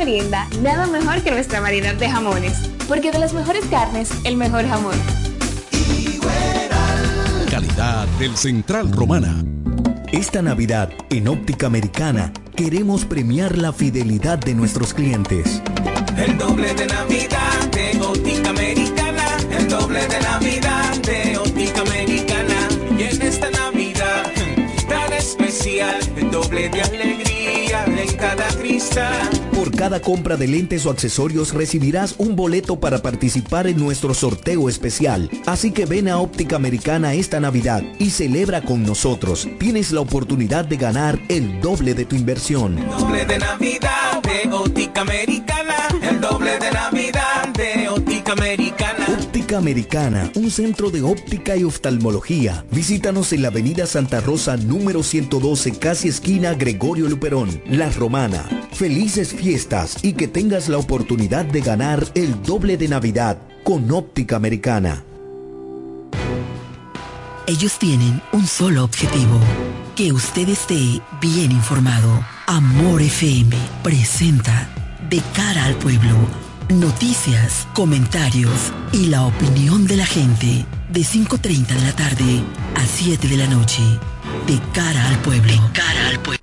merienda, nada mejor que nuestra variedad de jamones. Porque de las mejores carnes, el mejor jamón. Calidad del Central Romana. Esta Navidad, en Óptica Americana, queremos premiar la fidelidad de nuestros clientes. El doble de Navidad de Óptica Americana. El doble de Navidad de Óptica Americana. Y en esta Navidad tan especial, el doble de alegría en cada cristal. Por cada compra de lentes o accesorios recibirás un boleto para participar en nuestro sorteo especial. Así que ven a Óptica Americana esta Navidad y celebra con nosotros. Tienes la oportunidad de ganar el doble de tu inversión. Doble de Navidad de Óptica Americana. El doble de Navidad de Óptica Americana. Óptica Americana, un centro de óptica y oftalmología. Visítanos en la Avenida Santa Rosa número 112, casi esquina Gregorio Luperón, La Romana. Felices fiestas y que tengas la oportunidad de ganar el doble de Navidad con Óptica Americana. Ellos tienen un solo objetivo, que usted esté bien informado. Amor FM presenta De cara al pueblo, noticias, comentarios y la opinión de la gente de 5.30 de la tarde a 7 de la noche. De cara al pueblo. De cara al pueblo.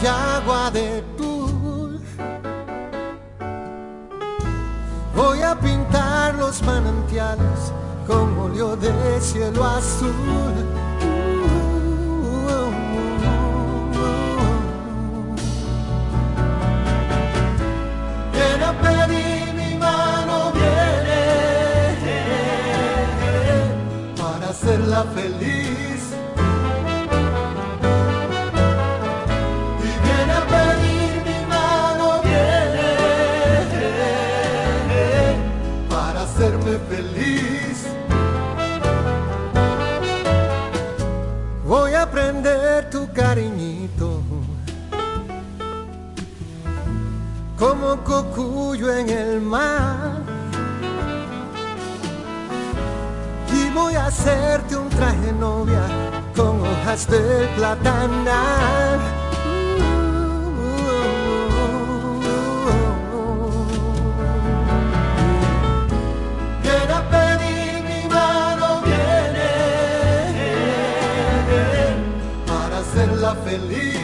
En una yagua de tul. Voy a pintar los manantiales con óleo de cielo azul. Viene a pedir mi mano, viene para hacerla feliz. Cocuyo en el mar. Y voy a hacerte un traje novia con hojas de platanal. Viene a pedir mi mano, viene para hacerla feliz.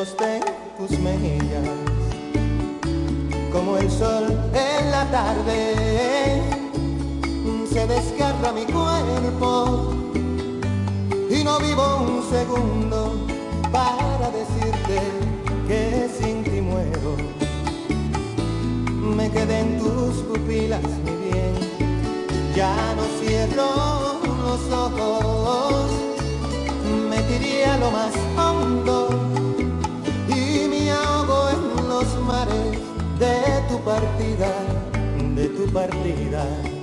Tosté tus mejillas como el sol en la tarde se desgarra mi cuerpo y no vivo un segundo para decirte que sin ti muero. Me quedé en tus pupilas, mi bien, ya no cierro los ojos, me tiré a lo más hondo los mares de tu partida, de tu partida.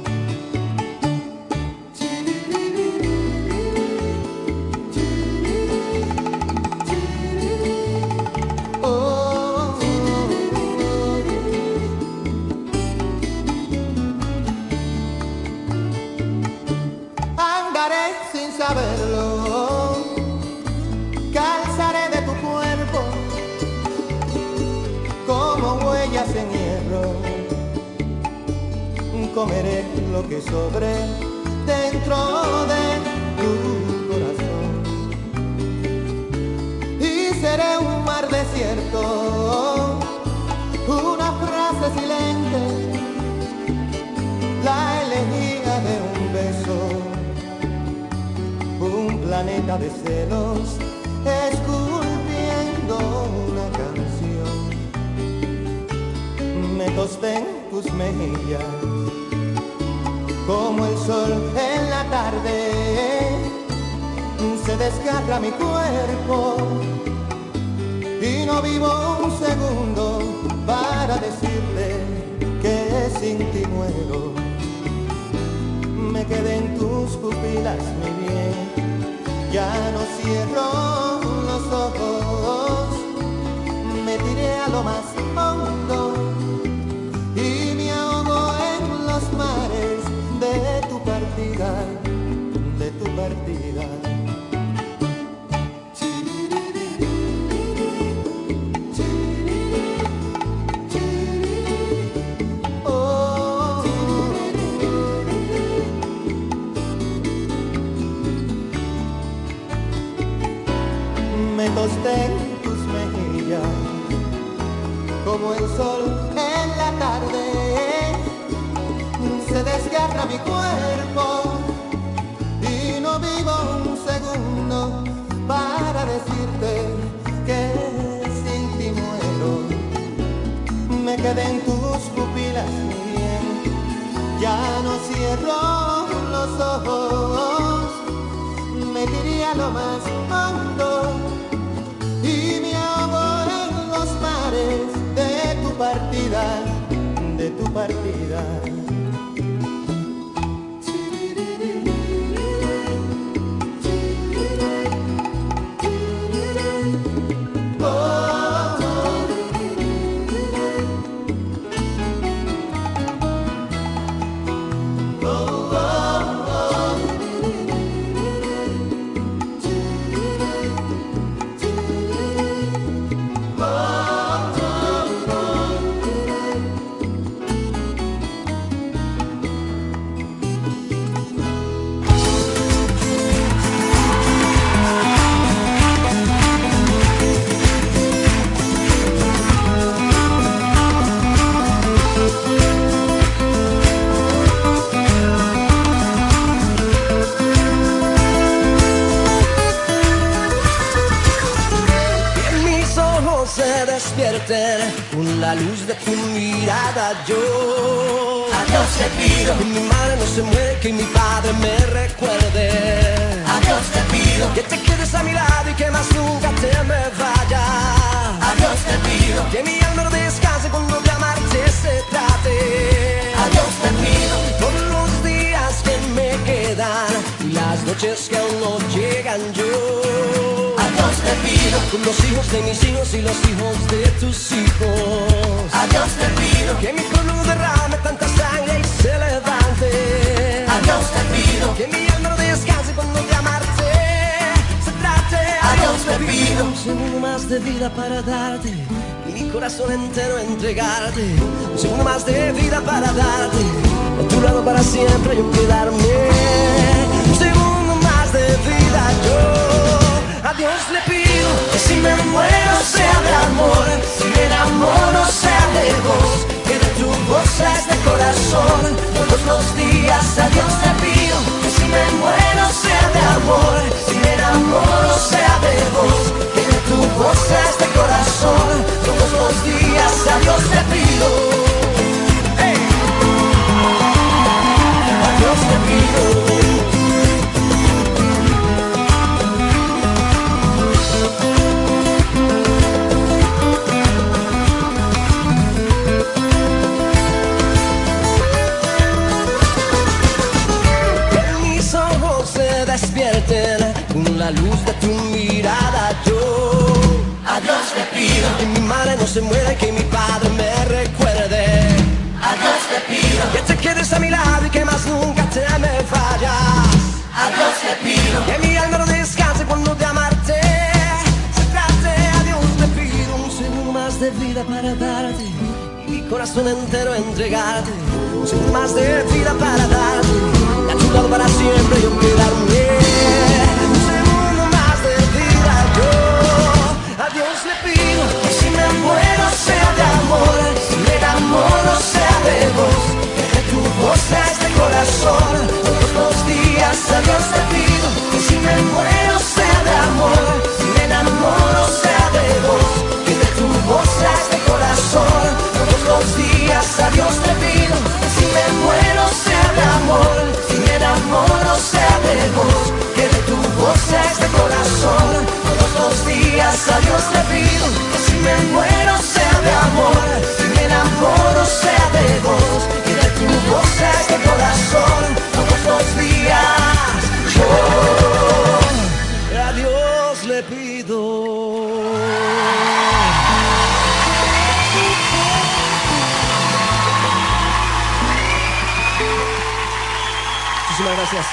Comeré lo que sobre dentro de tu corazón. Y seré un mar desierto, una frase silente, la elegía de un beso un planeta de celos esculpiendo una canción. Me tosté en tus mejillas como el sol en la tarde. Se desgarra mi cuerpo y no vivo un segundo para decirte que sin ti muero. Me quedé en tus pupilas, mi bien ya no cierro los ojos, me tiré a lo más hondo de tu partida. me tosté en tus mejillas como el sol en la tarde se desgarra mi cuerpo vivo un segundo para decirte que sin ti muero. Me quedé en tus pupilas bien ya no cierro los ojos. Me tiré a lo más hondo. Y me ahogo en los mares de tu partida, de tu partida. Para darte mi corazón entero entregarte. Segundo más de vida para darte y a para siempre yo quedarme. Un segundo más de vida yo. A Dios le pido que si me muero sea de amor, si me enamoro sea de vos, que tu voz es de corazón, todos los días a Dios te pido, que si me muero los días a Dios te pido, si me muero sea de amor, si me enamoro sea de vos, que de tu voz es de corazón, todos los días a Dios te pido, si me muero sea de amor, si me enamoro sea de vos, que de tu voz es de corazón, todos los días yo. a Dios le pido. Muchísimas gracias.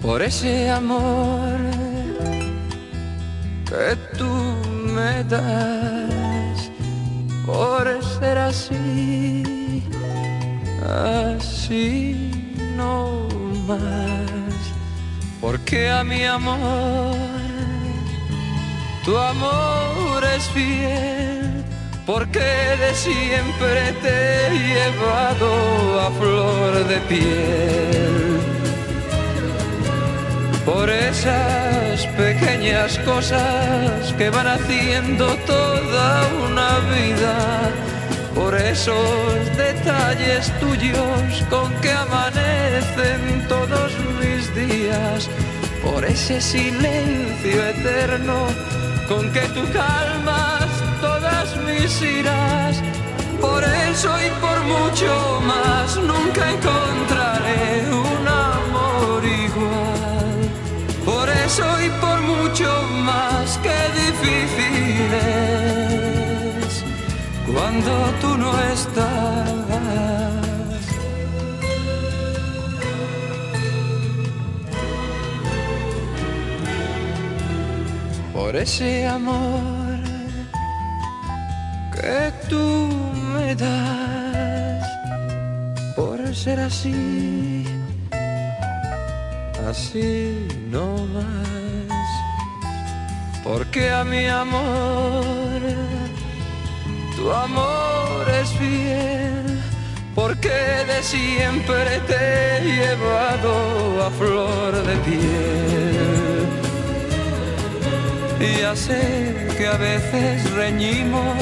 por ese amor porque a mi amor, tu amor es fiel, porque de siempre te he llevado a flor de piel. Por esas pequeñas cosas que van haciendo toda una vida, por esos detalles tuyos con que amanecen todos mis días, por ese silencio eterno con que tú calmas todas mis iras. Por eso y por mucho más nunca encontraré un amor igual. Por eso y por mucho más que difícil es cuando tú no estás. Por ese amor que tú me das, por ser así así no más. Porque a mi amor, tu amor es fiel, porque de siempre te he llevado a flor de piel. Ya sé que a veces reñimos,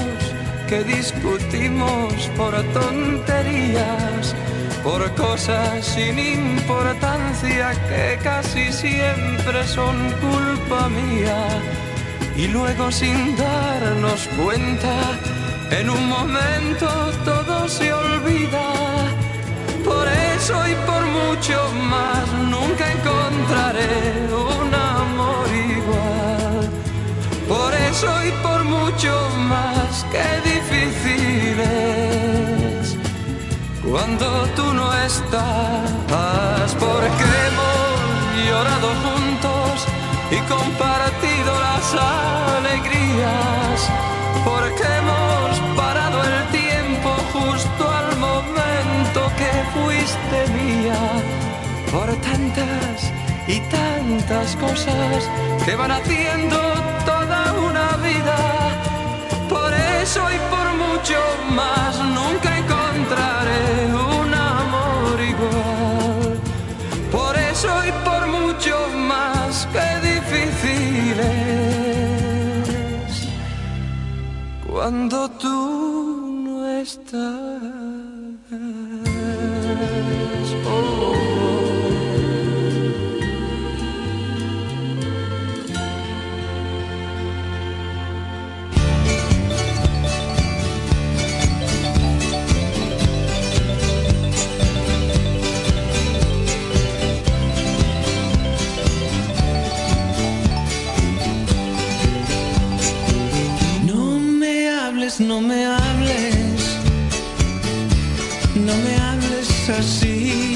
que discutimos por tonterías, por cosas sin importancia que casi siempre son culpa mía. Y luego sin darnos cuenta, en un momento todo se olvida. Por eso y por mucho más nunca encontraré soy por mucho más que difícil es cuando tú no estás. Porque hemos llorado juntos y compartido las alegrías. Porque hemos parado el tiempo justo al momento que fuiste mía. Por tantas y tantas cosas que van haciendo todo vida. Por eso y por mucho más nunca encontraré un amor igual. Por eso y por mucho más que difíciles cuando tú no estás. no me hables, no me hables así.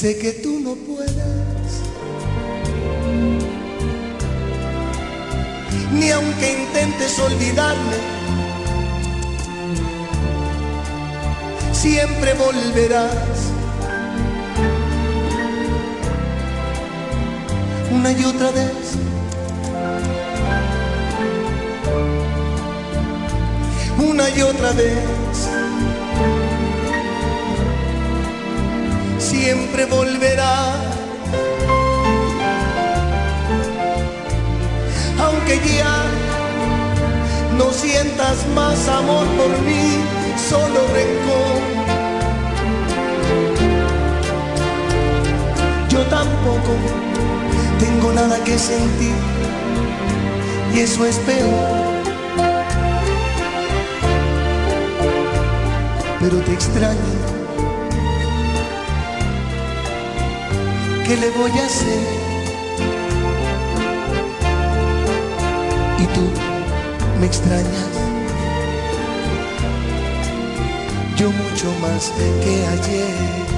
Sé que tú no puedes, ni aunque intentes olvidarme, siempre volverás. Una y otra vez. Una y otra vez. Siempre volverá. Aunque ya no sientas más amor por mí, solo rencor. Yo tampoco tengo nada que sentir y eso es peor. Pero te extraño ¿qué le voy a hacer? Y tú me extrañas, yo mucho más que ayer.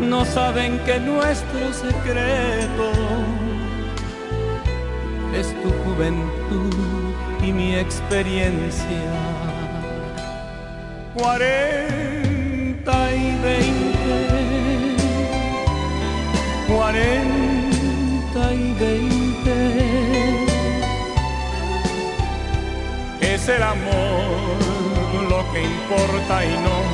No saben que nuestro secreto es tu juventud y mi experiencia. Cuarenta y veinte, cuarenta y veinte. Es el amor lo que importa y no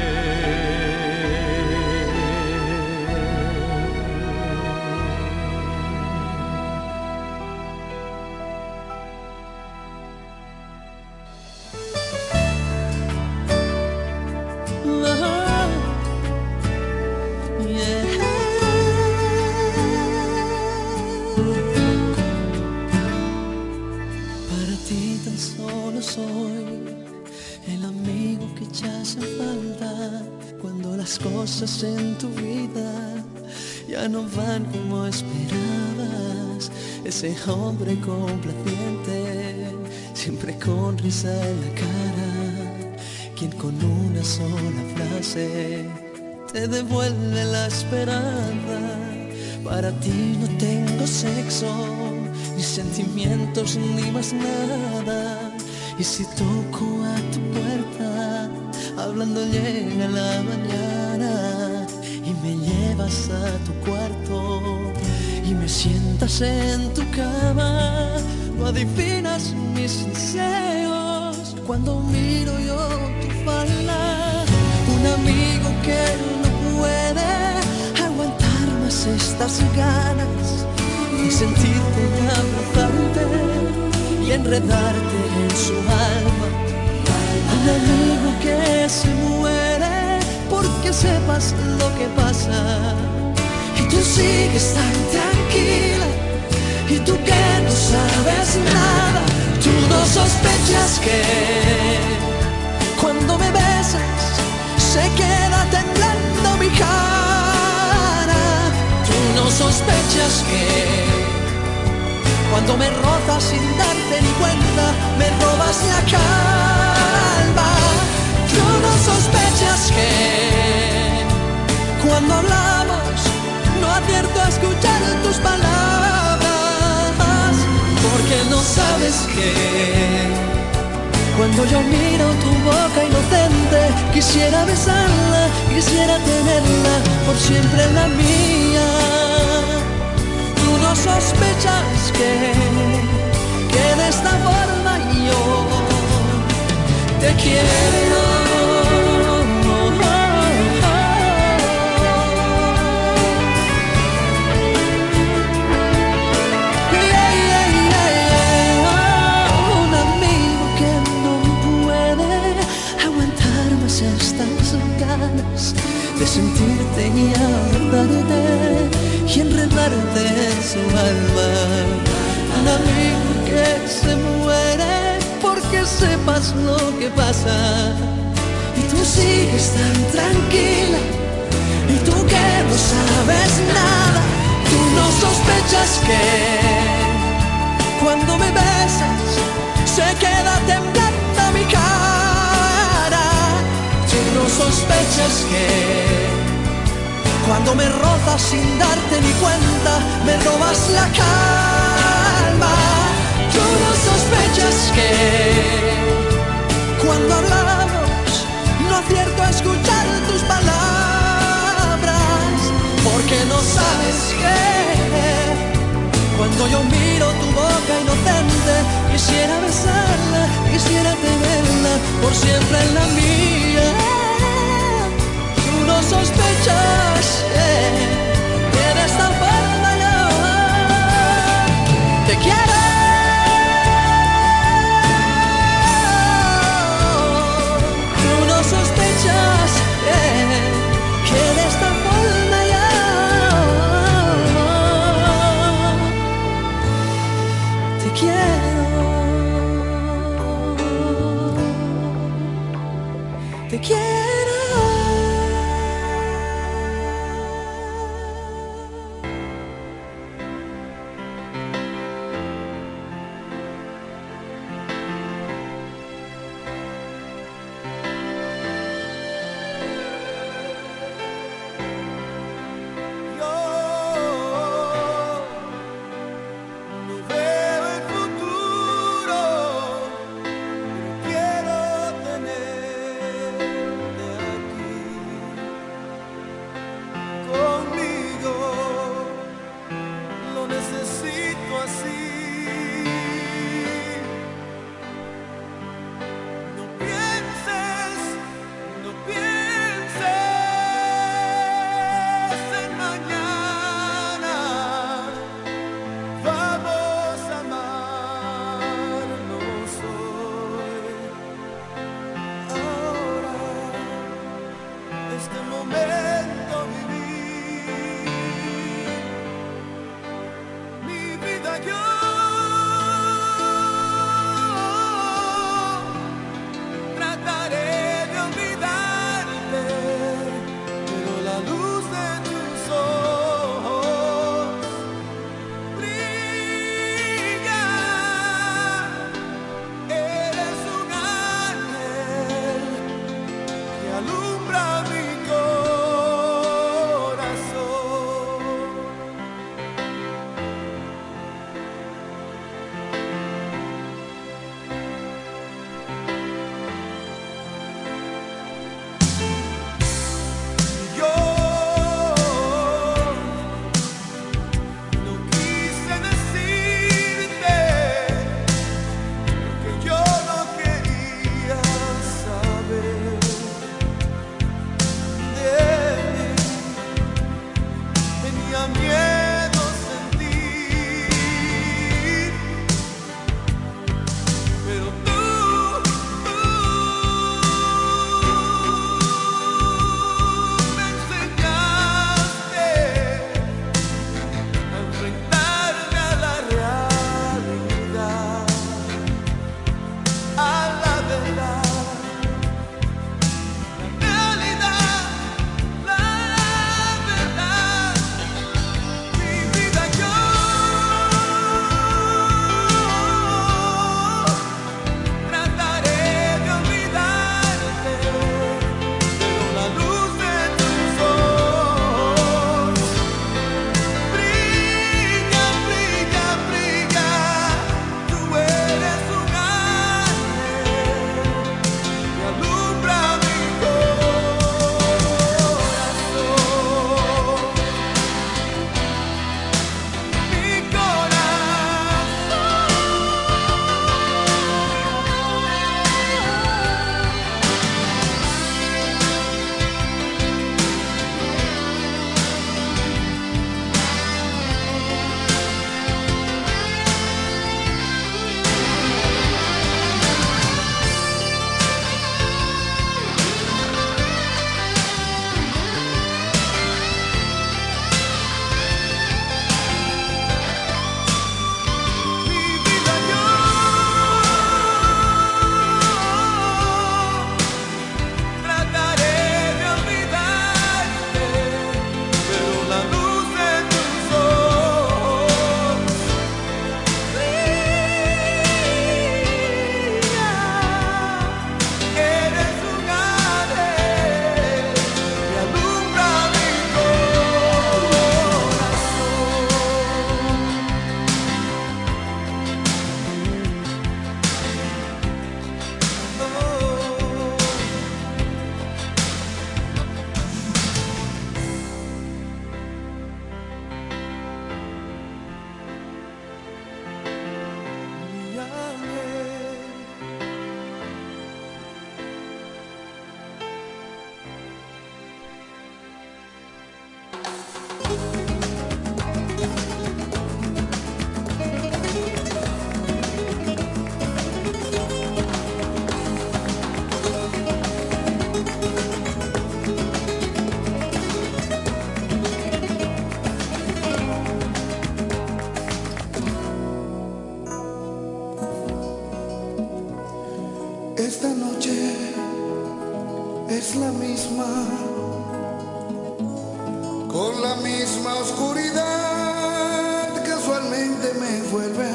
No van como esperabas. Ese hombre complaciente, siempre con risa en la cara, quien con una sola frase te devuelve la esperanza. Para ti no tengo sexo, ni sentimientos, ni más nada. Y si toco a tu puerta, hablando llega la mañana me llevas a tu cuarto y me sientas en tu cama. No adivinas mis deseos cuando miro yo tu falda. Un amigo que no puede aguantar más estas ganas y sentirte y abrazarte y enredarte en su alma un amigo que se muere porque sepas lo que pasa. Y tú sigues tan tranquila. Y tú que no sabes nada. Tú no sospechas que cuando me besas se queda temblando mi cara. Tú no sospechas que cuando me rozas sin darte ni cuenta, me robas la calma. Tú no sospechas que cuando hablamos no acierto a escuchar tus palabras, porque no sabes que cuando yo miro tu boca inocente, quisiera besarla, quisiera tenerla por siempre en la mía. Tú no sospechas que, que de esta forma yo te quiero. de sentirte y abrazarte y enredarte en su alma. Al amigo que se muere porque sepas lo que pasa. Y tú sigues tan tranquila y tú que no sabes nada, tú no sospechas que cuando me besas se queda temblando sospechas que cuando me rozas sin darte ni cuenta me robas la calma. Tú no sospechas que cuando hablamos no acierto a escuchar tus palabras porque no sabes que cuando yo miro tu boca inocente quisiera besarla, quisiera tenerla por siempre en la mía. Sospechas que de esta forma yo te quiero. esta noche es la misma, con la misma oscuridad casualmente me envuelve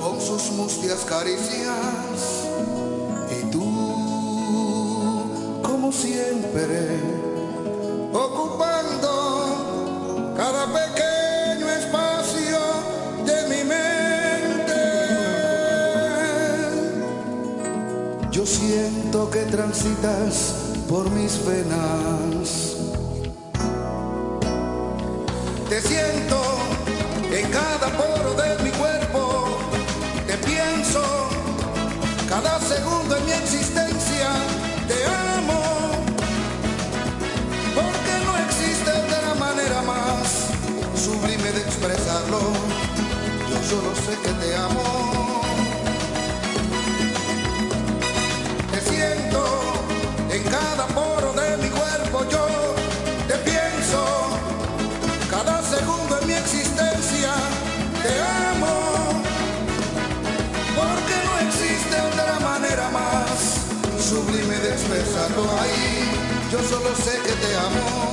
con sus mustias caricias y tú como siempre que transitas por mis venas. Te siento en cada poro de mi cuerpo. Te pienso cada segundo en mi existencia. Te amo. Porque no existe otra manera más sublime de expresarlo. Yo solo sé que te amo. Solo sé que te amo.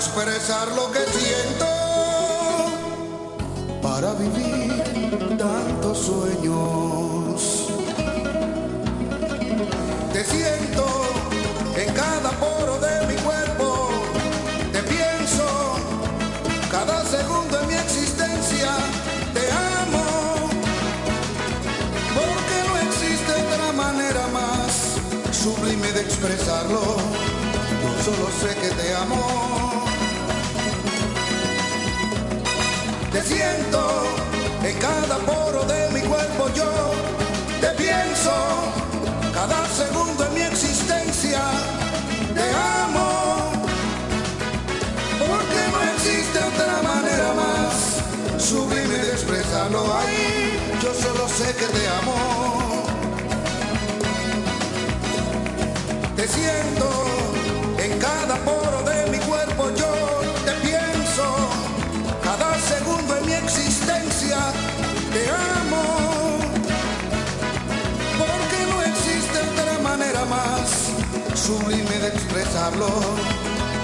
Expresar lo que siento, cada segundo en mi existencia. Te amo. Porque no existe otra manera más sublime de expresarlo ahí. Yo solo sé que te amo. Te siento en cada poro sublime de expresarlo.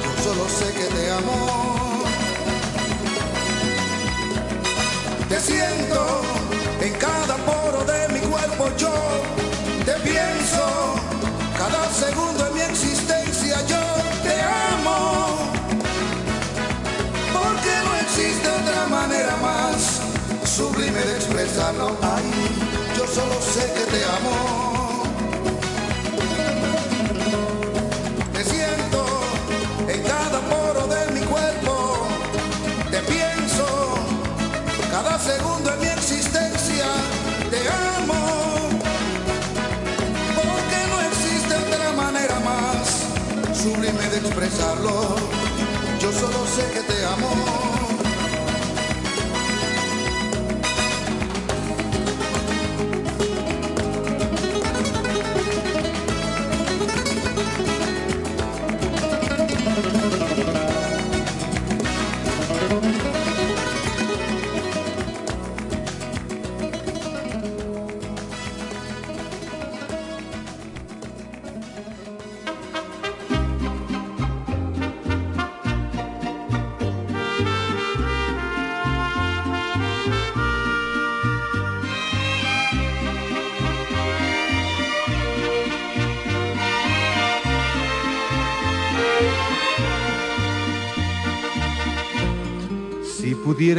Yo solo sé que te amo. Te siento en cada poro de mi cuerpo. Yo te pienso cada segundo en mi existencia. Yo te amo. Porque no existe otra manera más sublime de expresarlo. Ay, yo solo sé que te amo. Expresarlo. Yo solo sé que te amo.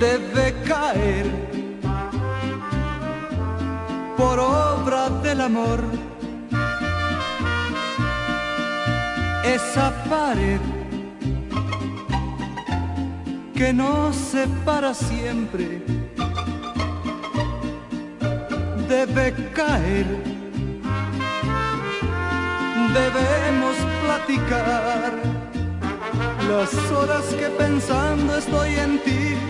debe caer por obra del amor. Esa pared que nos separa siempre debe caer. Debemos platicar las horas que pensando estoy en ti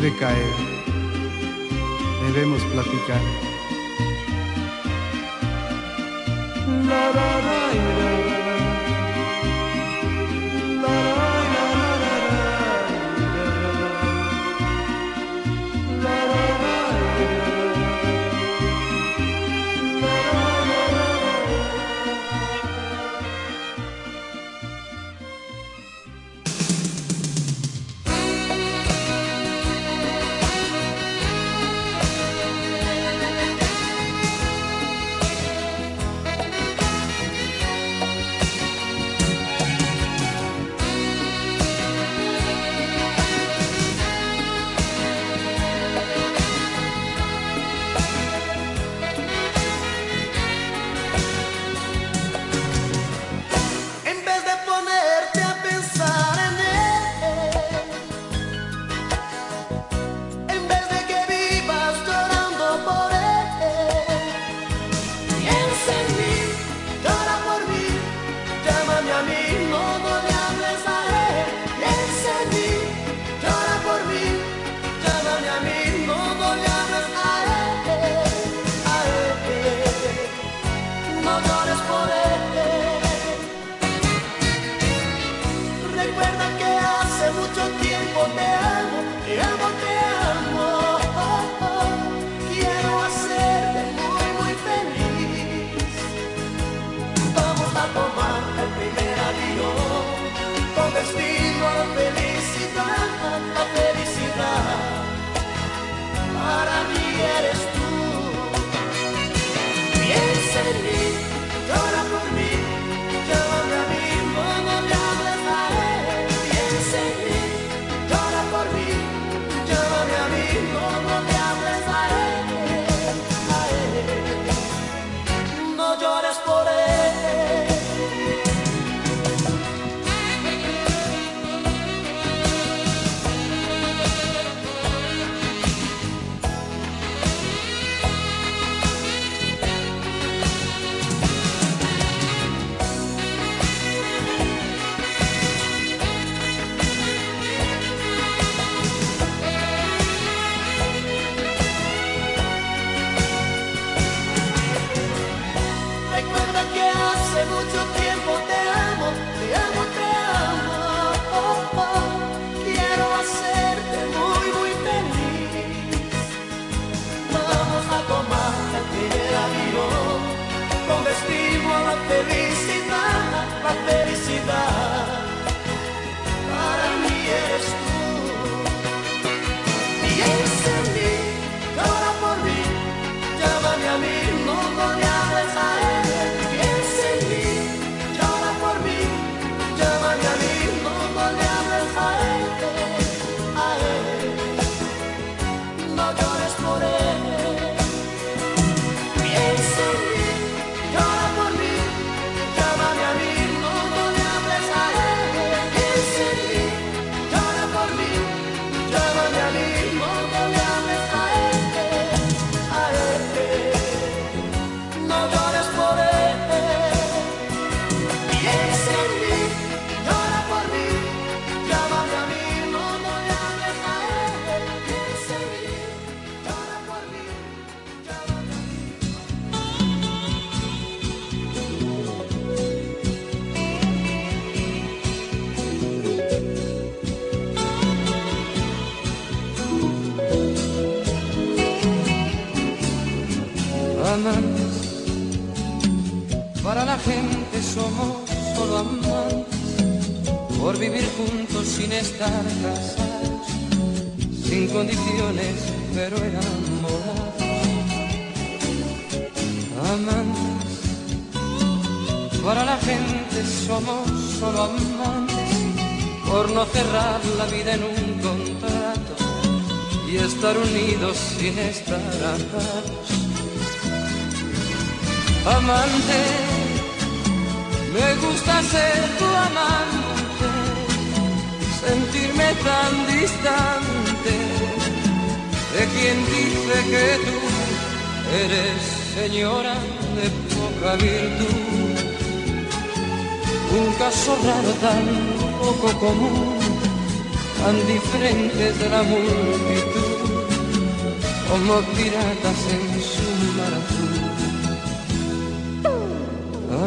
debe caer, debemos platicar. La, la, la,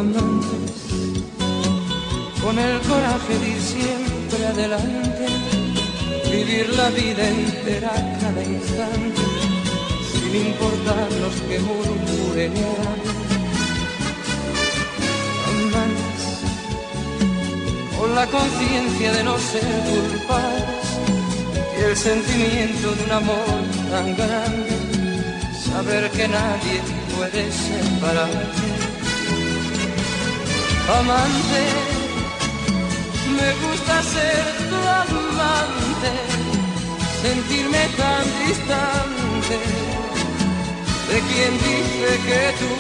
andantes, con el coraje de ir siempre adelante, vivir la vida entera cada instante, sin importar los que murmuren Andantes, con la conciencia de no ser culpables y el sentimiento de un amor tan grande, saber que nadie puede separar amante, me gusta ser tu amante, sentirme tan distante de quien dice que tú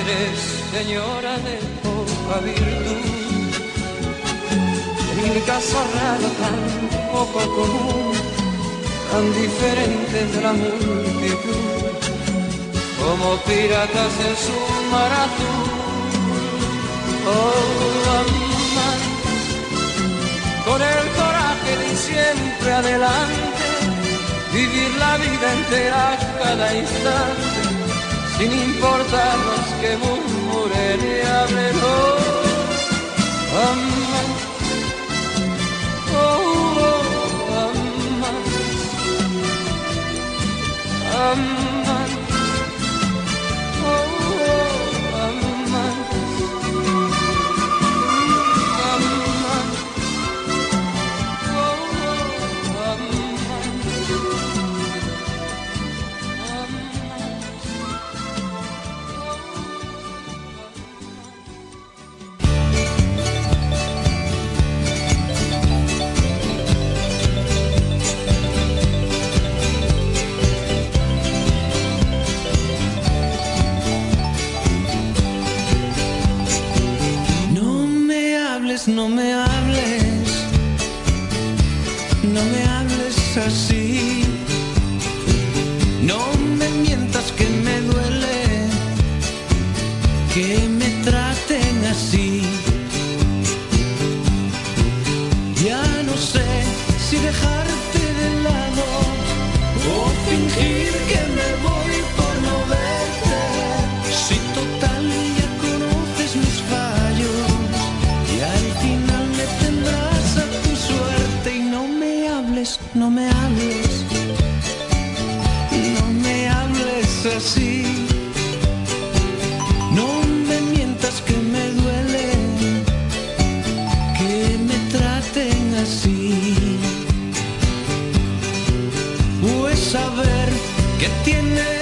eres señora de poca virtud. En mi caso raro tan poco común, tan diferente de la multitud, como piratas en su maratón toda mi con el coraje de siempre adelante, vivir la vida entera cada instante, sin importarnos que murmuren y hablen. Oh. Oh, oh, amar. Amar. in there.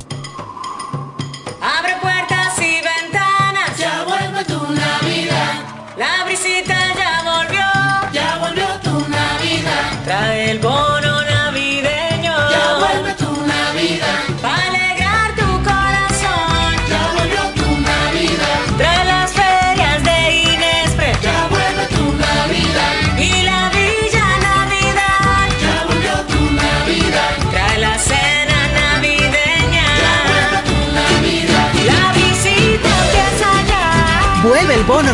Trae el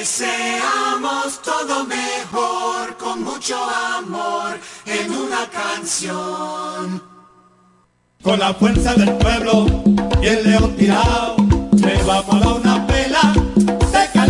Deseamos todo mejor, con mucho amor, en una canción. Con la fuerza del pueblo y el león tirado, le vamos a dar una pela.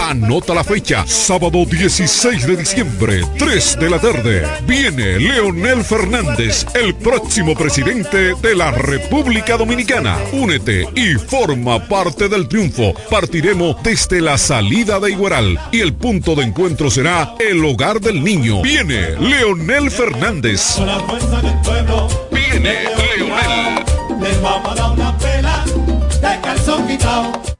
Anota la fecha, sábado 16 de diciembre, 3 de la tarde. Viene Leonel Fernández, el próximo presidente de la República Dominicana. Únete y forma parte del triunfo. Partiremos desde la salida de Igueral y el punto de encuentro será el hogar del niño. Viene Leonel Fernández. Viene Leonel. les vamos a dar una pela de calzón quitado.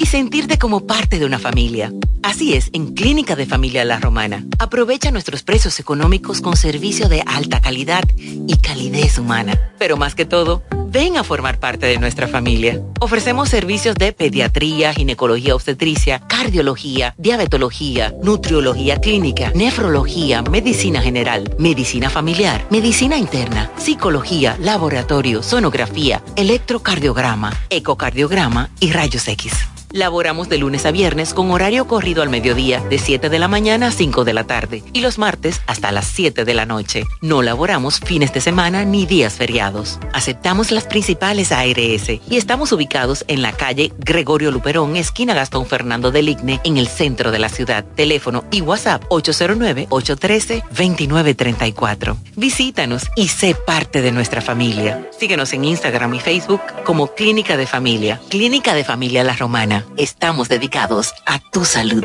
y sentirte como parte de una familia. Así es, en Clínica de Familia La Romana. Aprovecha nuestros precios económicos con servicio de alta calidad y calidez humana. Pero más que todo, ven a formar parte de nuestra familia. Ofrecemos servicios de pediatría, ginecología obstetricia, cardiología, diabetología, nutriología clínica, nefrología, medicina general, medicina familiar, medicina interna, psicología, laboratorio, sonografía, electrocardiograma, ecocardiograma y rayos X. Laboramos de lunes a viernes con horario corrido al mediodía, de 7 de la mañana a 5 de la tarde, y los martes hasta las 7 de la noche. No laboramos fines de semana ni días feriados. Aceptamos principales ARS y estamos ubicados en la calle Gregorio Luperón, esquina Gastón Fernando del Igne, en el centro de la ciudad. Teléfono y WhatsApp 809-813-2934. Visítanos y sé parte de nuestra familia. Síguenos en Instagram y Facebook como Clínica de Familia. Clínica de Familia La Romana. Estamos dedicados a tu salud.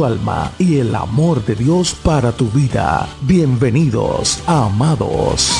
alma y el amor de Dios para tu vida. Bienvenidos Amados.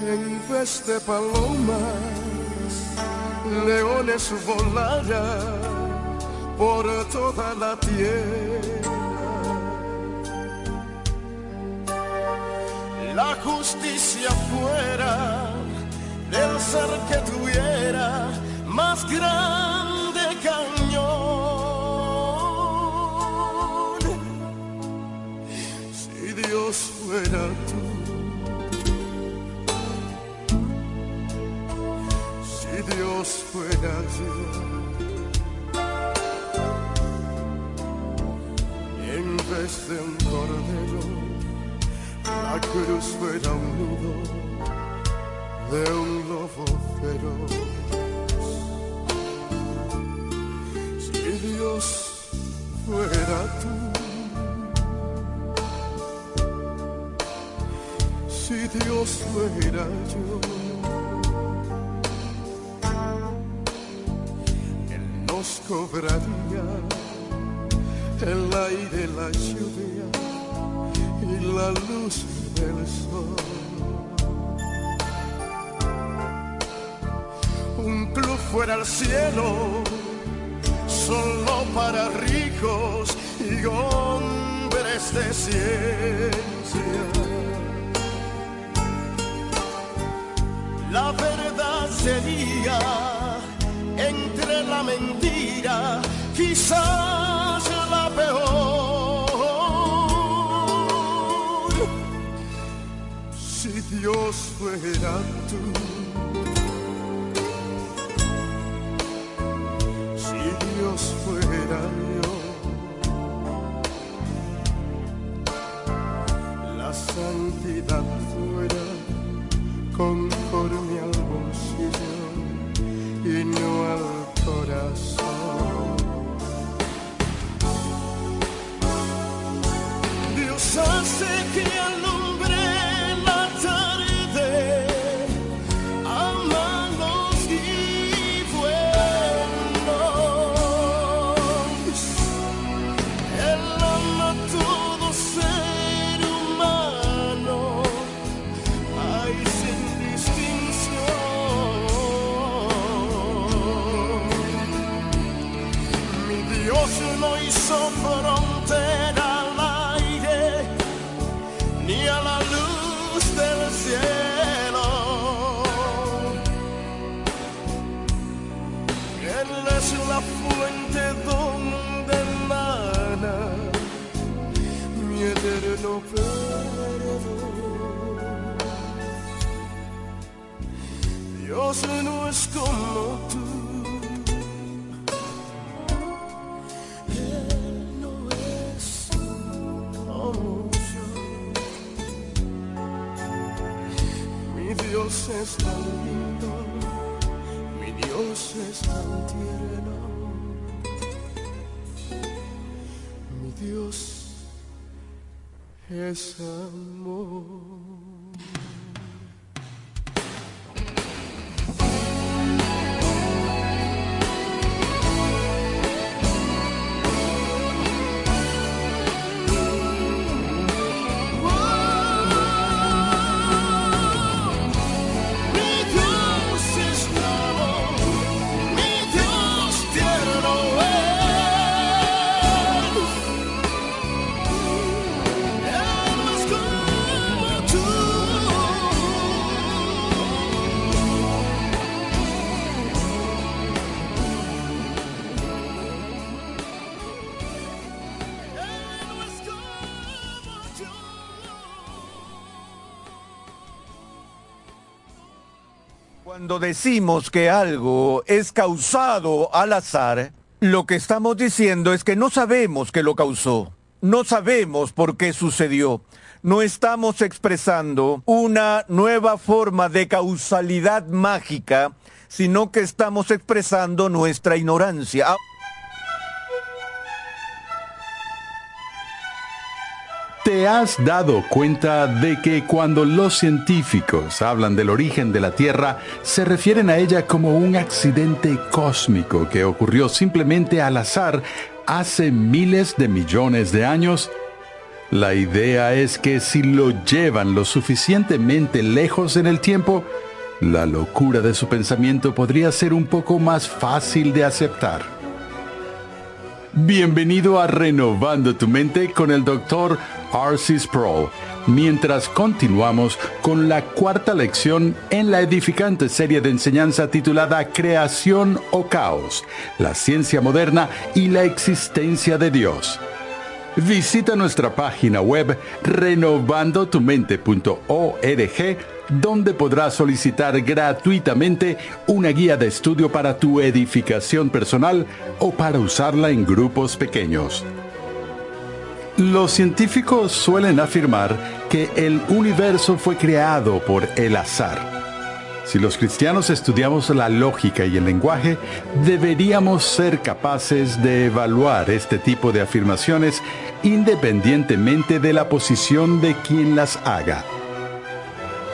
En vez de palomas, leones volarán por toda la tierra. La justicia fuera del ser que tuviera más grande cañón. Si Dios fuera Dios fuera yo, en vez de un cordero, la cruz fuera un nudo de un lobo feroz. Si Dios fuera tú, si Dios fuera yo. Cobraría el aire, la lluvia y la luz del sol. Un club fuera al cielo, solo para ricos y hombres de ciencia. La verdad sería mentira, quizás la peor. Si Dios fuera tú, eterno perdón. Dios no es como tú. Él no es como yo. Mi Dios es tan es amor. Cuando decimos que algo es causado al azar, lo que estamos diciendo es que no sabemos qué lo causó, no sabemos por qué sucedió. No estamos expresando una nueva forma de causalidad mágica, sino que estamos expresando nuestra ignorancia. ¿Te has dado cuenta de que cuando los científicos hablan del origen de la Tierra, se refieren a ella como un accidente cósmico que ocurrió simplemente al azar hace miles de millones de años? La idea es que si lo llevan lo suficientemente lejos en el tiempo, la locura de su pensamiento podría ser un poco más fácil de aceptar. Bienvenido a Renovando tu Mente con el Dr. Arcis Pro. Mientras continuamos con la cuarta lección en la edificante serie de enseñanza titulada Creación o Caos, la ciencia moderna y la existencia de Dios. Visita nuestra página web renovandotumente.org donde podrás solicitar gratuitamente una guía de estudio para tu edificación personal o para usarla en grupos pequeños. Los científicos suelen afirmar que el universo fue creado por el azar. Si los cristianos estudiamos la lógica y el lenguaje, deberíamos ser capaces de evaluar este tipo de afirmaciones independientemente de la posición de quien las haga.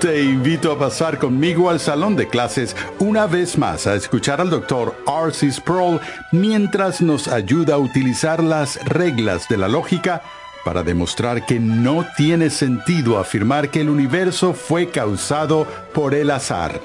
Te invito a pasar conmigo al salón de clases una vez más a escuchar al Dr. R.C. Sproul mientras nos ayuda a utilizar las reglas de la lógica para demostrar que no tiene sentido afirmar que el universo fue causado por el azar.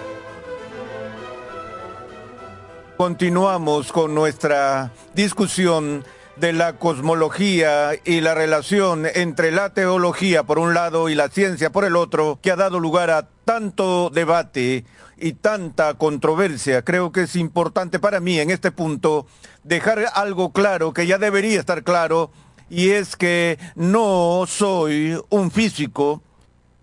Continuamos con nuestra discusión de la cosmología y la relación entre la teología por un lado y la ciencia por el otro, que ha dado lugar a tanto debate y tanta controversia. Creo que es importante para mí en este punto dejar algo claro que ya debería estar claro y es que no soy un físico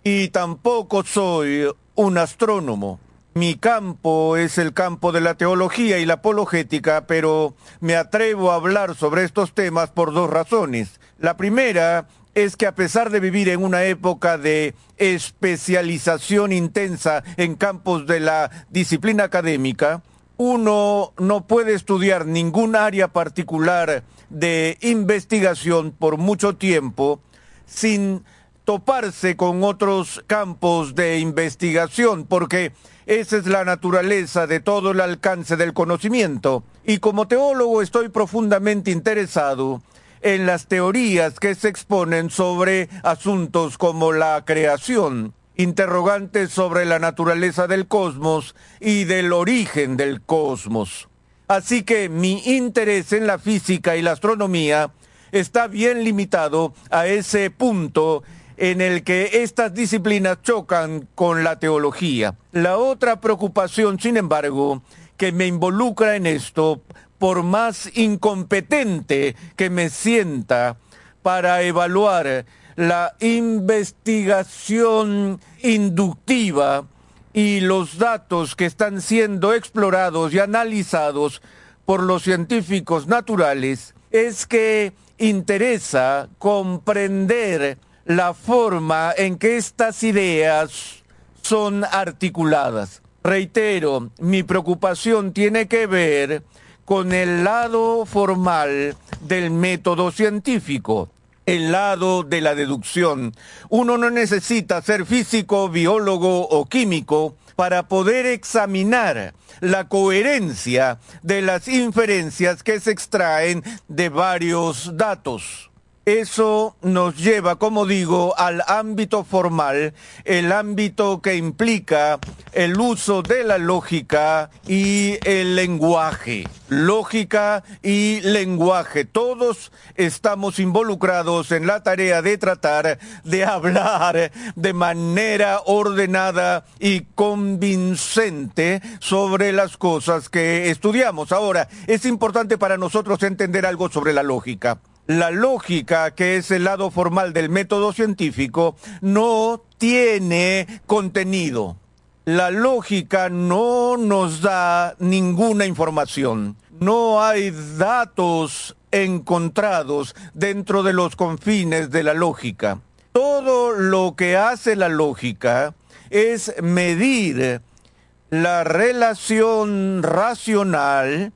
y tampoco soy un astrónomo. Mi campo es el campo de la teología y la apologética, pero me atrevo a hablar sobre estos temas por dos razones. La primera es que a pesar de vivir en una época de especialización intensa en campos de la disciplina académica, uno no puede estudiar ningún área particular de investigación por mucho tiempo sin toparse con otros campos de investigación, porque esa es la naturaleza de todo el alcance del conocimiento. Y como teólogo estoy profundamente interesado en las teorías que se exponen sobre asuntos como la creación, interrogantes sobre la naturaleza del cosmos y del origen del cosmos. Así que mi interés en la física y la astronomía está bien limitado a ese punto en el que estas disciplinas chocan con la teología. La otra preocupación, sin embargo, que me involucra en esto, por más incompetente que me sienta para evaluar la investigación inductiva y los datos que están siendo explorados y analizados por los científicos naturales, es que interesa comprender la forma en que estas ideas son articuladas. Reitero, mi preocupación tiene que ver con el lado formal del método científico, el lado de la deducción. Uno no necesita ser físico, biólogo o químico para poder examinar la coherencia de las inferencias que se extraen de varios datos. Eso nos lleva, como digo, al ámbito formal, el ámbito que implica el uso de la lógica y el lenguaje. Lógica y lenguaje. Todos estamos involucrados en la tarea de tratar de hablar de manera ordenada y convincente sobre las cosas que estudiamos. Ahora, es importante para nosotros entender algo sobre la lógica la lógica, que es el lado formal del método científico, no tiene contenido. la lógica no nos da ninguna información. No hay datos encontrados dentro de los confines de la lógica. Todo lo que hace la lógica es medir la relación racional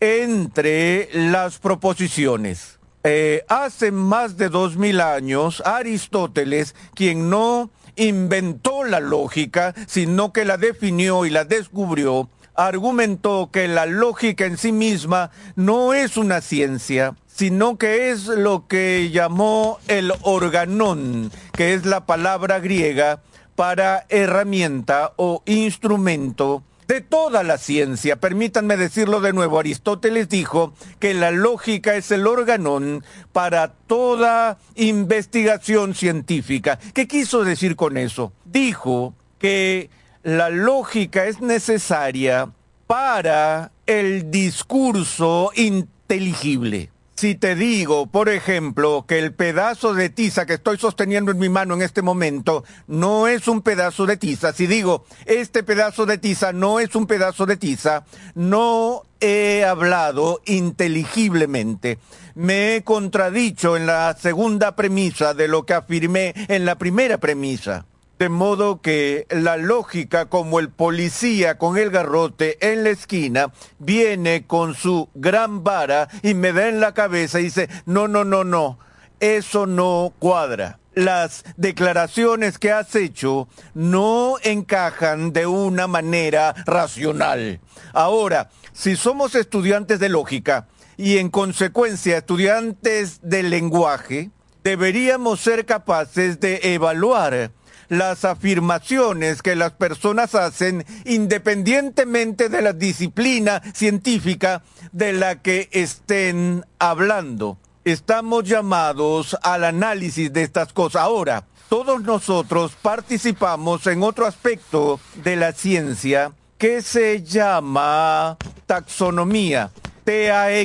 entre las proposiciones. Eh, hace más de dos mil años, Aristóteles, quien no inventó la lógica, sino que la definió y la descubrió, argumentó que la lógica en sí misma no es una ciencia, sino que es lo que llamó el organón, que es la palabra griega para herramienta o instrumento de toda la ciencia. Permítanme decirlo de nuevo, Aristóteles dijo que la lógica es el organón para toda investigación científica. ¿Qué quiso decir con eso? Dijo que la lógica es necesaria para el discurso inteligible. Si te digo, por ejemplo, que el pedazo de tiza que estoy sosteniendo en mi mano en este momento no es un pedazo de tiza, si digo, este pedazo de tiza no es un pedazo de tiza, no he hablado inteligiblemente. Me he contradicho en la segunda premisa de lo que afirmé en la primera premisa. De modo que la lógica, como el policía con el garrote en la esquina, viene con su gran vara y me da en la cabeza y dice, no, no, no, no, eso no cuadra. Las declaraciones que has hecho no encajan de una manera racional. Ahora, si somos estudiantes de lógica y en consecuencia estudiantes del lenguaje, deberíamos ser capaces de evaluar las afirmaciones que las personas hacen independientemente de la disciplina científica de la que estén hablando. Estamos llamados al análisis de estas cosas. Ahora, todos nosotros participamos en otro aspecto de la ciencia que se llama taxonomía. T-A-X-O-N-O-M-I-A,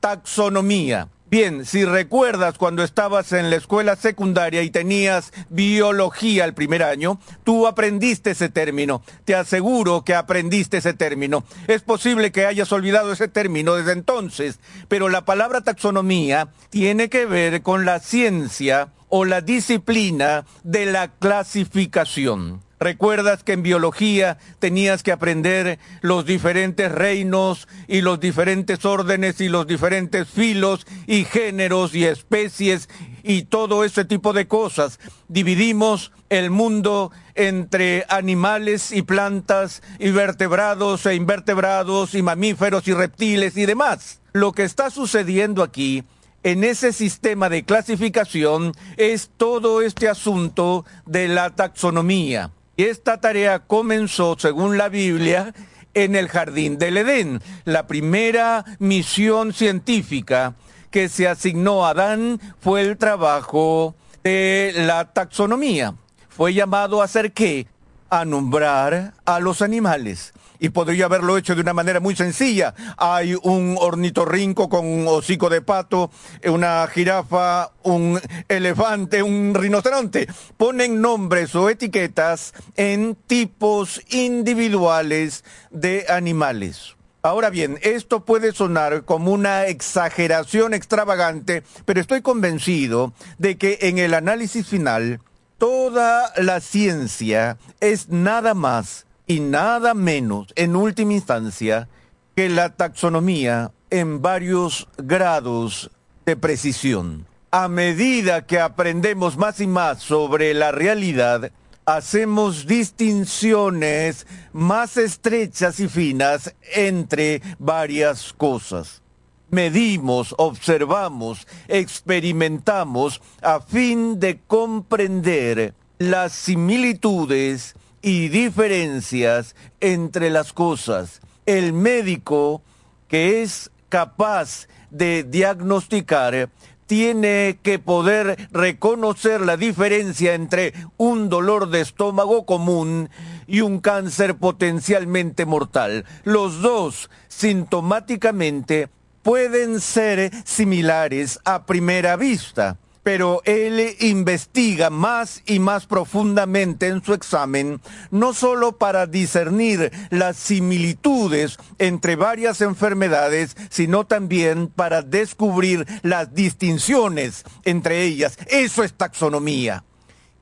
taxonomía. Bien, si recuerdas cuando estabas en la escuela secundaria y tenías biología el primer año, tú aprendiste ese término. Te aseguro que aprendiste ese término. Es posible que hayas olvidado ese término desde entonces, pero la palabra taxonomía tiene que ver con la ciencia o la disciplina de la clasificación. Recuerdas que en biología tenías que aprender los diferentes reinos y los diferentes órdenes y los diferentes filos y géneros y especies y todo ese tipo de cosas. Dividimos el mundo entre animales y plantas y vertebrados e invertebrados y mamíferos y reptiles y demás. Lo que está sucediendo aquí en ese sistema de clasificación es todo este asunto de la taxonomía. Esta tarea comenzó, según la Biblia, en el jardín del Edén. La primera misión científica que se asignó a Adán fue el trabajo de la taxonomía. Fue llamado a hacer qué? A nombrar a los animales y podría haberlo hecho de una manera muy sencilla. Hay un ornitorrinco con un hocico de pato, una jirafa, un elefante, un rinoceronte. Ponen nombres o etiquetas en tipos individuales de animales. Ahora bien, esto puede sonar como una exageración extravagante, pero estoy convencido de que en el análisis final, toda la ciencia es nada más y nada menos, en última instancia, que la taxonomía en varios grados de precisión. A medida que aprendemos más y más sobre la realidad, hacemos distinciones más estrechas y finas entre varias cosas. Medimos, observamos, experimentamos a fin de comprender las similitudes y diferencias entre las cosas. El médico que es capaz de diagnosticar tiene que poder reconocer la diferencia entre un dolor de estómago común y un cáncer potencialmente mortal. Los dos sintomáticamente pueden ser similares a primera vista pero él investiga más y más profundamente en su examen, no solo para discernir las similitudes entre varias enfermedades, sino también para descubrir las distinciones entre ellas. Eso es taxonomía.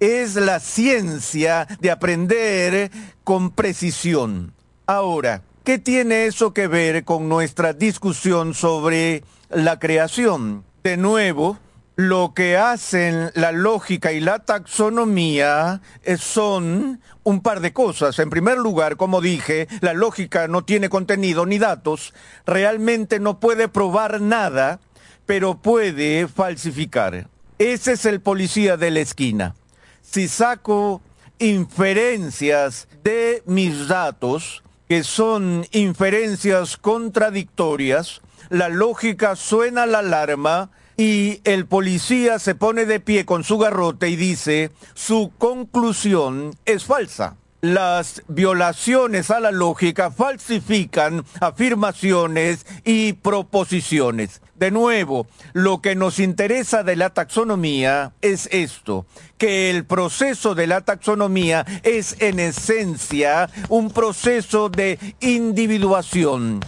Es la ciencia de aprender con precisión. Ahora, ¿qué tiene eso que ver con nuestra discusión sobre la creación? De nuevo, lo que hacen la lógica y la taxonomía eh, son un par de cosas. En primer lugar, como dije, la lógica no tiene contenido ni datos, realmente no puede probar nada, pero puede falsificar. Ese es el policía de la esquina. Si saco inferencias de mis datos, que son inferencias contradictorias, la lógica suena la alarma y el policía se pone de pie con su garrote y dice, su conclusión es falsa. Las violaciones a la lógica falsifican afirmaciones y proposiciones. De nuevo, lo que nos interesa de la taxonomía es esto, que el proceso de la taxonomía es en esencia un proceso de individuación.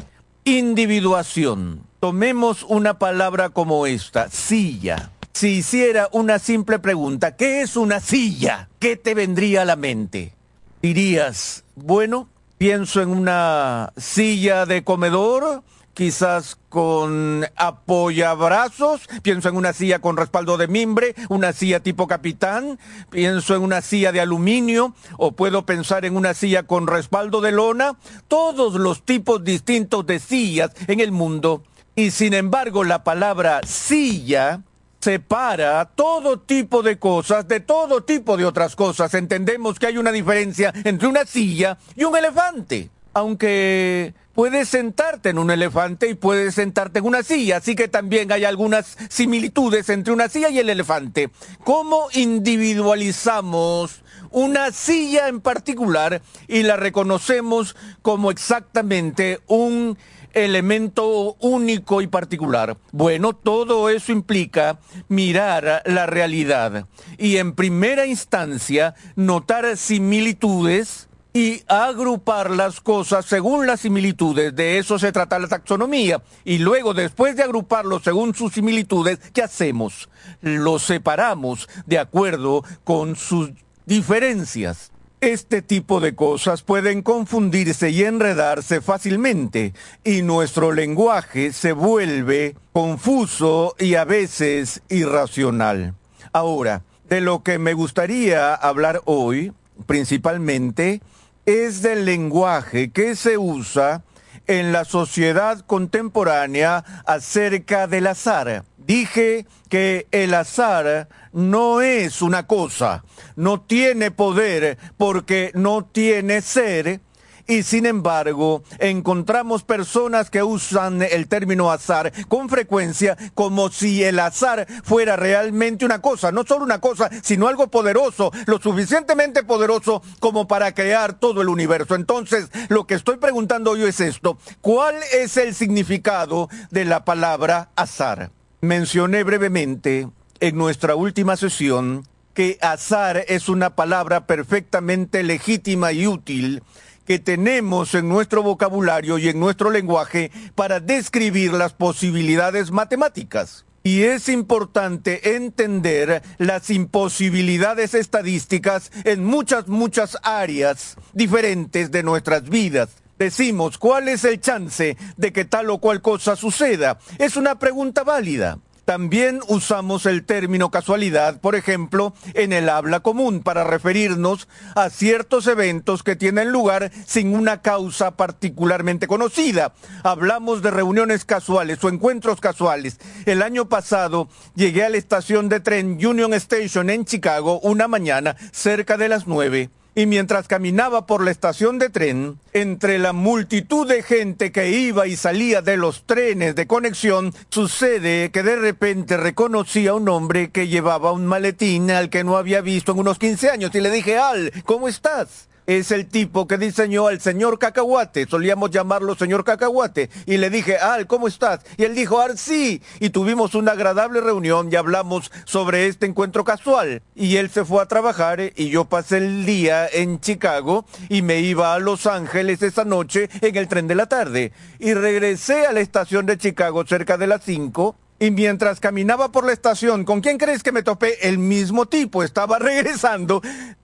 Individuación. Tomemos una palabra como esta, silla. Si hiciera una simple pregunta, ¿qué es una silla? ¿Qué te vendría a la mente? Dirías, bueno, pienso en una silla de comedor, quizás con apoyabrazos, pienso en una silla con respaldo de mimbre, una silla tipo capitán, pienso en una silla de aluminio o puedo pensar en una silla con respaldo de lona, todos los tipos distintos de sillas en el mundo y sin embargo, la palabra silla separa todo tipo de cosas de todo tipo de otras cosas. Entendemos que hay una diferencia entre una silla y un elefante. Aunque puedes sentarte en un elefante y puedes sentarte en una silla, así que también hay algunas similitudes entre una silla y el elefante. ¿Cómo individualizamos una silla en particular y la reconocemos como exactamente un elemento único y particular. Bueno, todo eso implica mirar la realidad y en primera instancia notar similitudes y agrupar las cosas según las similitudes. De eso se trata la taxonomía. Y luego, después de agruparlos según sus similitudes, ¿qué hacemos? Los separamos de acuerdo con sus diferencias. Este tipo de cosas pueden confundirse y enredarse fácilmente y nuestro lenguaje se vuelve confuso y a veces irracional. Ahora, de lo que me gustaría hablar hoy, principalmente, es del lenguaje que se usa en la sociedad contemporánea acerca del azar. Dije que el azar no es una cosa, no tiene poder porque no tiene ser, y sin embargo encontramos personas que usan el término azar con frecuencia como si el azar fuera realmente una cosa, no solo una cosa, sino algo poderoso, lo suficientemente poderoso como para crear todo el universo. Entonces, lo que estoy preguntando yo es esto, ¿cuál es el significado de la palabra azar? Mencioné brevemente en nuestra última sesión que azar es una palabra perfectamente legítima y útil que tenemos en nuestro vocabulario y en nuestro lenguaje para describir las posibilidades matemáticas. Y es importante entender las imposibilidades estadísticas en muchas, muchas áreas diferentes de nuestras vidas. Decimos, ¿cuál es el chance de que tal o cual cosa suceda? Es una pregunta válida. También usamos el término casualidad, por ejemplo, en el habla común para referirnos a ciertos eventos que tienen lugar sin una causa particularmente conocida. Hablamos de reuniones casuales o encuentros casuales. El año pasado llegué a la estación de tren Union Station en Chicago una mañana cerca de las nueve y mientras caminaba por la estación de tren, entre la multitud de gente que iba y salía de los trenes de conexión, sucede que de repente reconocí a un hombre que llevaba un maletín al que no había visto en unos 15 años y le dije, Al, ¿cómo estás? Es el tipo que diseñó al señor Cacahuate, solíamos llamarlo señor Cacahuate, y le dije, Al, ¿cómo estás? Y él dijo, Al, sí, y tuvimos una agradable reunión y hablamos sobre este encuentro casual. Y él se fue a trabajar y yo pasé el día en Chicago y me iba a Los Ángeles esa noche en el tren de la tarde. Y regresé a la estación de Chicago cerca de las 5 y mientras caminaba por la estación, ¿con quién crees que me topé? El mismo tipo estaba regresando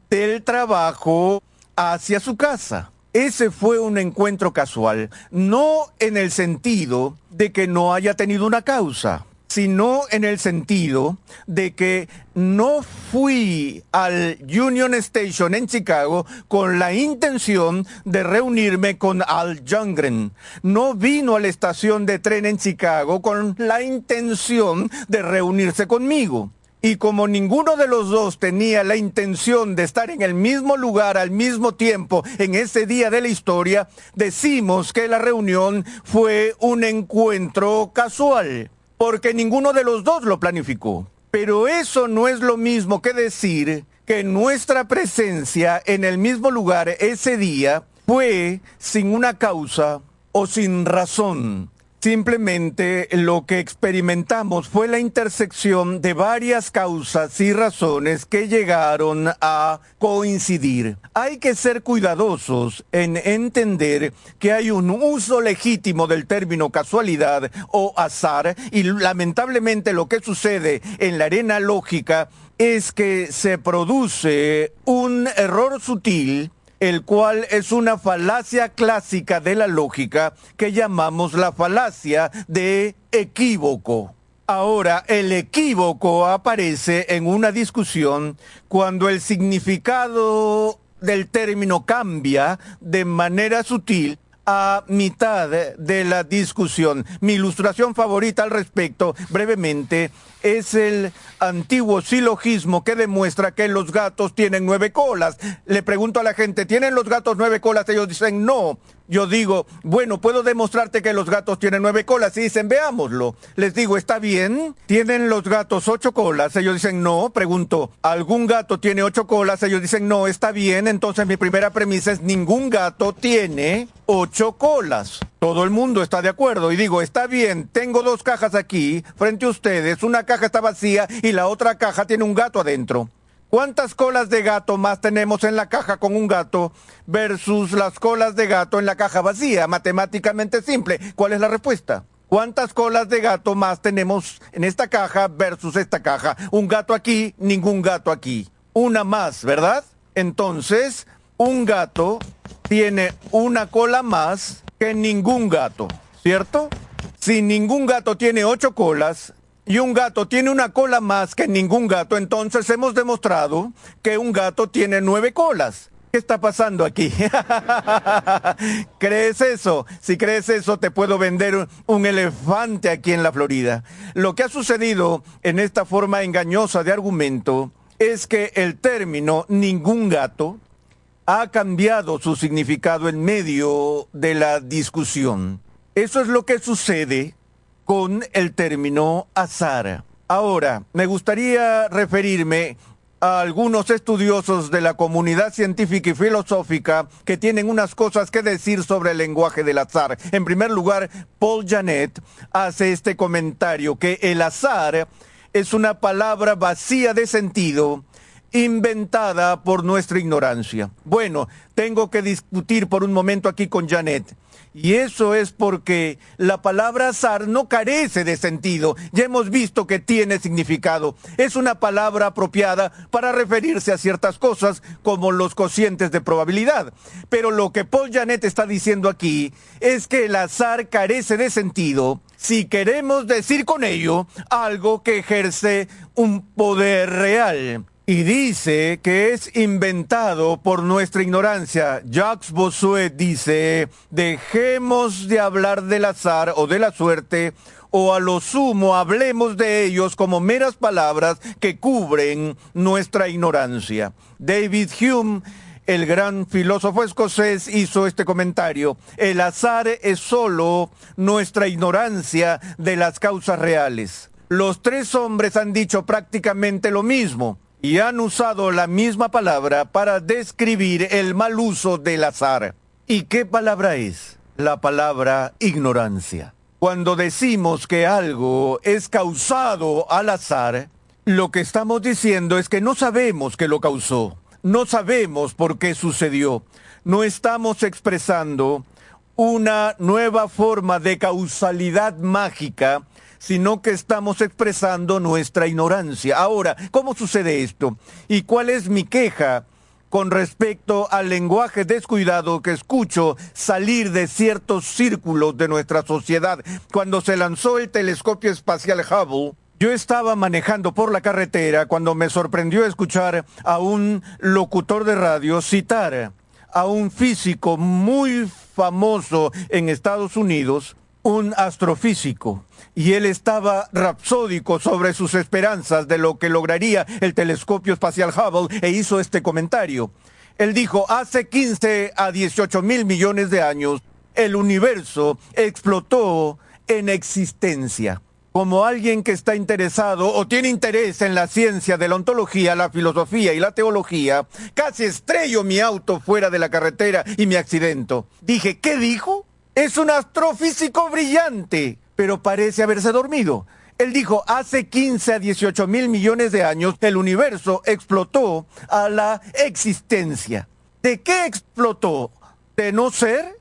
del trabajo hacia su casa. Ese fue un encuentro casual, no en el sentido de que no haya tenido una causa, sino en el sentido de que no fui al Union Station en Chicago con la intención de reunirme con Al Jungren. No vino a la estación de tren en Chicago con la intención de reunirse conmigo. Y como ninguno de los dos tenía la intención de estar en el mismo lugar al mismo tiempo en ese día de la historia, decimos que la reunión fue un encuentro casual, porque ninguno de los dos lo planificó. Pero eso no es lo mismo que decir que nuestra presencia en el mismo lugar ese día fue sin una causa o sin razón. Simplemente lo que experimentamos fue la intersección de varias causas y razones que llegaron a coincidir. Hay que ser cuidadosos en entender que hay un uso legítimo del término casualidad o azar y lamentablemente lo que sucede en la arena lógica es que se produce un error sutil el cual es una falacia clásica de la lógica que llamamos la falacia de equívoco. Ahora, el equívoco aparece en una discusión cuando el significado del término cambia de manera sutil a mitad de la discusión. Mi ilustración favorita al respecto, brevemente, es el antiguo silogismo que demuestra que los gatos tienen nueve colas. Le pregunto a la gente, ¿tienen los gatos nueve colas? Ellos dicen no. Yo digo, bueno, puedo demostrarte que los gatos tienen nueve colas. Y dicen, veámoslo. Les digo, ¿está bien? ¿Tienen los gatos ocho colas? Ellos dicen, no. Pregunto, ¿algún gato tiene ocho colas? Ellos dicen, no, está bien. Entonces mi primera premisa es, ningún gato tiene ocho colas. Todo el mundo está de acuerdo y digo, está bien, tengo dos cajas aquí frente a ustedes, una caja está vacía y la otra caja tiene un gato adentro. ¿Cuántas colas de gato más tenemos en la caja con un gato versus las colas de gato en la caja vacía? Matemáticamente simple. ¿Cuál es la respuesta? ¿Cuántas colas de gato más tenemos en esta caja versus esta caja? Un gato aquí, ningún gato aquí. Una más, ¿verdad? Entonces, un gato tiene una cola más que ningún gato, ¿cierto? Si ningún gato tiene ocho colas, y un gato tiene una cola más que ningún gato, entonces hemos demostrado que un gato tiene nueve colas. ¿Qué está pasando aquí? ¿Crees eso? Si crees eso, te puedo vender un elefante aquí en la Florida. Lo que ha sucedido en esta forma engañosa de argumento es que el término ningún gato ha cambiado su significado en medio de la discusión. Eso es lo que sucede con el término azar. Ahora, me gustaría referirme a algunos estudiosos de la comunidad científica y filosófica que tienen unas cosas que decir sobre el lenguaje del azar. En primer lugar, Paul Janet hace este comentario que el azar es una palabra vacía de sentido inventada por nuestra ignorancia. Bueno, tengo que discutir por un momento aquí con Janet. Y eso es porque la palabra azar no carece de sentido. Ya hemos visto que tiene significado. Es una palabra apropiada para referirse a ciertas cosas como los cocientes de probabilidad. Pero lo que Paul Janet está diciendo aquí es que el azar carece de sentido si queremos decir con ello algo que ejerce un poder real. Y dice que es inventado por nuestra ignorancia. Jacques Bossuet dice, dejemos de hablar del azar o de la suerte, o a lo sumo hablemos de ellos como meras palabras que cubren nuestra ignorancia. David Hume, el gran filósofo escocés, hizo este comentario. El azar es solo nuestra ignorancia de las causas reales. Los tres hombres han dicho prácticamente lo mismo y han usado la misma palabra para describir el mal uso del azar. ¿Y qué palabra es? La palabra ignorancia. Cuando decimos que algo es causado al azar, lo que estamos diciendo es que no sabemos qué lo causó, no sabemos por qué sucedió, no estamos expresando una nueva forma de causalidad mágica, sino que estamos expresando nuestra ignorancia. Ahora, ¿cómo sucede esto? ¿Y cuál es mi queja? con respecto al lenguaje descuidado que escucho salir de ciertos círculos de nuestra sociedad. Cuando se lanzó el telescopio espacial Hubble, yo estaba manejando por la carretera cuando me sorprendió escuchar a un locutor de radio citar a un físico muy famoso en Estados Unidos, un astrofísico, y él estaba rapsódico sobre sus esperanzas de lo que lograría el telescopio espacial Hubble e hizo este comentario. Él dijo, hace 15 a 18 mil millones de años, el universo explotó en existencia como alguien que está interesado o tiene interés en la ciencia de la ontología, la filosofía y la teología, casi estrello mi auto fuera de la carretera y me accidento. Dije, ¿qué dijo? Es un astrofísico brillante, pero parece haberse dormido. Él dijo, hace 15 a 18 mil millones de años el universo explotó a la existencia. ¿De qué explotó? ¿De no ser?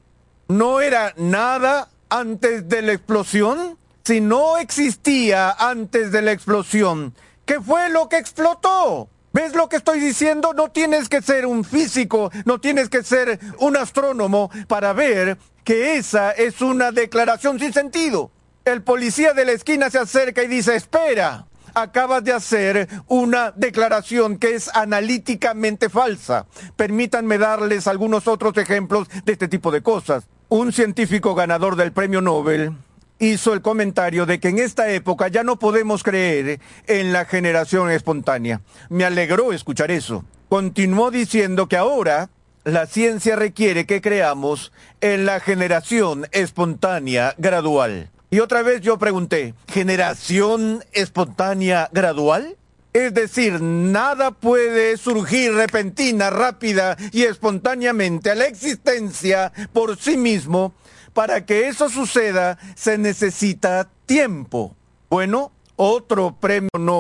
¿No era nada antes de la explosión? si no existía antes de la explosión, ¿qué fue lo que explotó? ¿Ves lo que estoy diciendo? No tienes que ser un físico, no tienes que ser un astrónomo para ver que esa es una declaración sin sentido. El policía de la esquina se acerca y dice, espera, acabas de hacer una declaración que es analíticamente falsa. Permítanme darles algunos otros ejemplos de este tipo de cosas. Un científico ganador del premio Nobel hizo el comentario de que en esta época ya no podemos creer en la generación espontánea. Me alegró escuchar eso. Continuó diciendo que ahora la ciencia requiere que creamos en la generación espontánea gradual. Y otra vez yo pregunté, ¿generación espontánea gradual? Es decir, nada puede surgir repentina, rápida y espontáneamente a la existencia por sí mismo para que eso suceda se necesita tiempo. Bueno, otro premio no